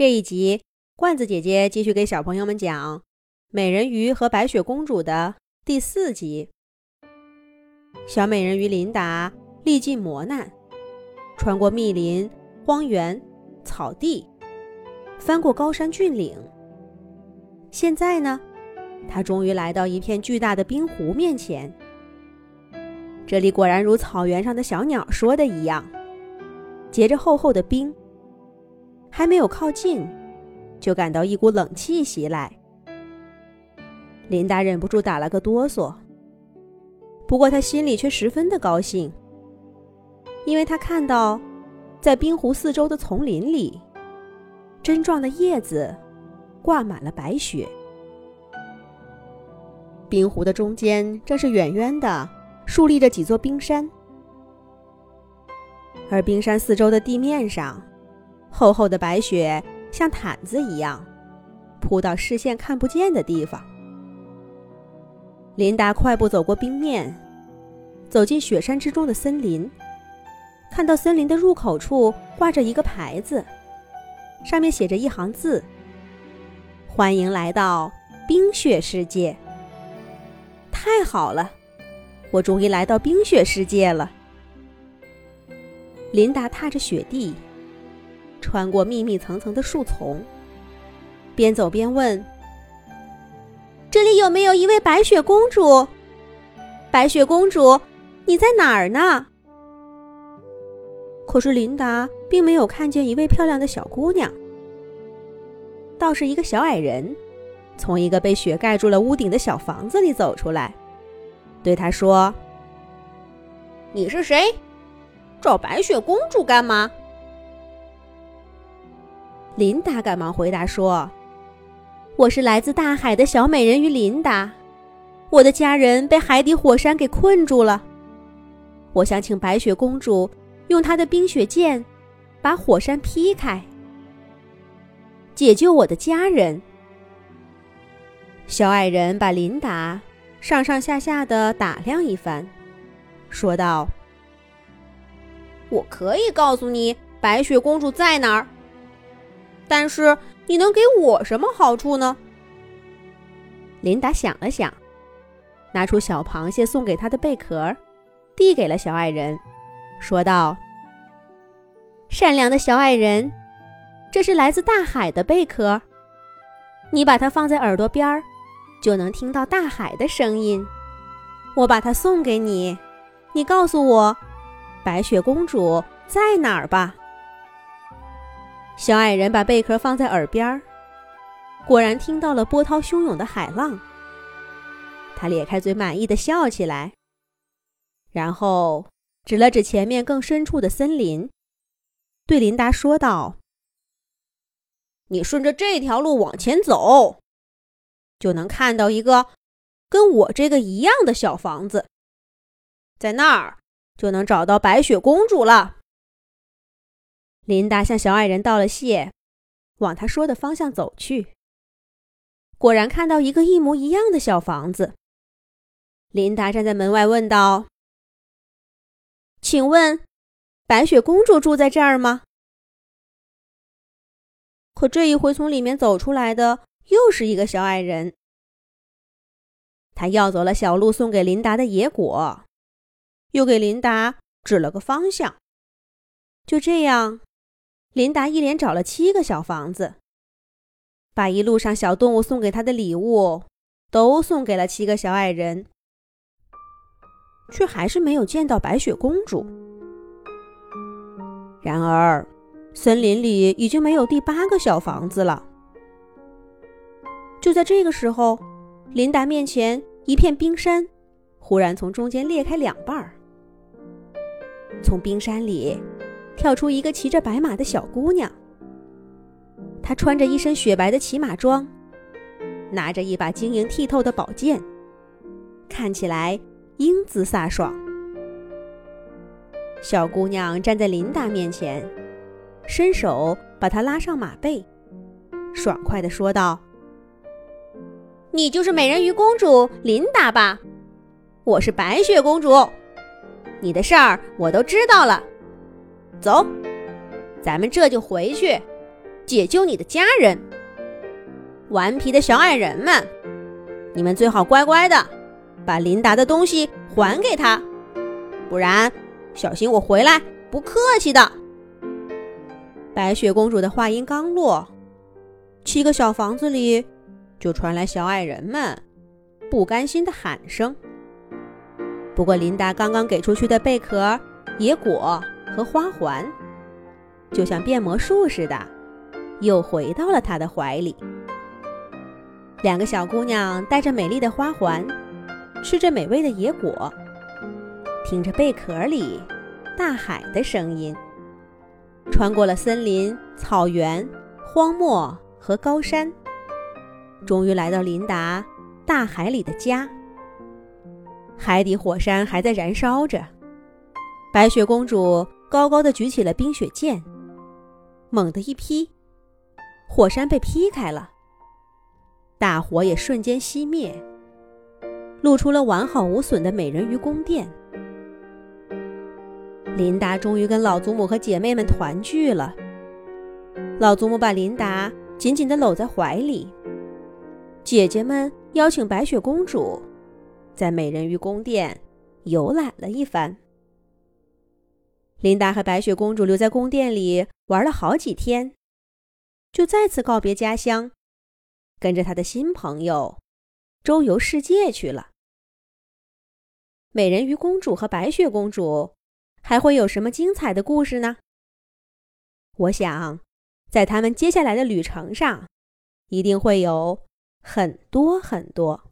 这一集，罐子姐姐继续给小朋友们讲《美人鱼和白雪公主》的第四集。小美人鱼琳达历尽磨难，穿过密林、荒原、草地，翻过高山峻岭。现在呢，她终于来到一片巨大的冰湖面前。这里果然如草原上的小鸟说的一样，结着厚厚的冰。还没有靠近，就感到一股冷气袭来。琳达忍不住打了个哆嗦。不过她心里却十分的高兴，因为她看到，在冰湖四周的丛林里，针状的叶子挂满了白雪。冰湖的中间正是远远的竖立着几座冰山，而冰山四周的地面上。厚厚的白雪像毯子一样铺到视线看不见的地方。琳达快步走过冰面，走进雪山之中的森林，看到森林的入口处挂着一个牌子，上面写着一行字：“欢迎来到冰雪世界。”太好了，我终于来到冰雪世界了。琳达踏着雪地。穿过密密层层的树丛，边走边问：“这里有没有一位白雪公主？白雪公主，你在哪儿呢？”可是琳达并没有看见一位漂亮的小姑娘，倒是一个小矮人，从一个被雪盖住了屋顶的小房子里走出来，对她说：“你是谁？找白雪公主干嘛？”琳达赶忙回答说：“我是来自大海的小美人鱼琳达，我的家人被海底火山给困住了，我想请白雪公主用她的冰雪剑把火山劈开，解救我的家人。”小矮人把琳达上上下下的打量一番，说道：“我可以告诉你白雪公主在哪儿。”但是你能给我什么好处呢？琳达想了想，拿出小螃蟹送给他的贝壳，递给了小矮人，说道：“善良的小矮人，这是来自大海的贝壳，你把它放在耳朵边儿，就能听到大海的声音。我把它送给你，你告诉我，白雪公主在哪儿吧。”小矮人把贝壳放在耳边，果然听到了波涛汹涌的海浪。他咧开嘴，满意的笑起来，然后指了指前面更深处的森林，对琳达说道：“你顺着这条路往前走，就能看到一个跟我这个一样的小房子，在那儿就能找到白雪公主了。”琳达向小矮人道了谢，往他说的方向走去。果然看到一个一模一样的小房子。琳达站在门外问道：“请问，白雪公主住在这儿吗？”可这一回，从里面走出来的又是一个小矮人。他要走了小鹿送给琳达的野果，又给琳达指了个方向。就这样。琳达一连找了七个小房子，把一路上小动物送给她的礼物都送给了七个小矮人，却还是没有见到白雪公主。然而，森林里已经没有第八个小房子了。就在这个时候，琳达面前一片冰山忽然从中间裂开两半儿，从冰山里。跳出一个骑着白马的小姑娘，她穿着一身雪白的骑马装，拿着一把晶莹剔透的宝剑，看起来英姿飒爽。小姑娘站在琳达面前，伸手把她拉上马背，爽快地说道：“你就是美人鱼公主琳达吧？我是白雪公主，你的事儿我都知道了。”走，咱们这就回去，解救你的家人。顽皮的小矮人们，你们最好乖乖的把琳达的东西还给他，不然小心我回来不客气的。白雪公主的话音刚落，七个小房子里就传来小矮人们不甘心的喊声。不过，琳达刚刚给出去的贝壳、野果和花环，就像变魔术似的，又回到了她的怀里。两个小姑娘戴着美丽的花环，吃着美味的野果，听着贝壳里大海的声音，穿过了森林、草原、荒漠和高山，终于来到琳达大海里的家。海底火山还在燃烧着，白雪公主高高的举起了冰雪剑，猛地一劈，火山被劈开了。大火也瞬间熄灭，露出了完好无损的美人鱼宫殿。琳达终于跟老祖母和姐妹们团聚了。老祖母把琳达紧紧地搂在怀里，姐姐们邀请白雪公主在美人鱼宫殿游览了一番。琳达和白雪公主留在宫殿里玩了好几天，就再次告别家乡。跟着她的新朋友周游世界去了。美人鱼公主和白雪公主还会有什么精彩的故事呢？我想，在他们接下来的旅程上，一定会有很多很多。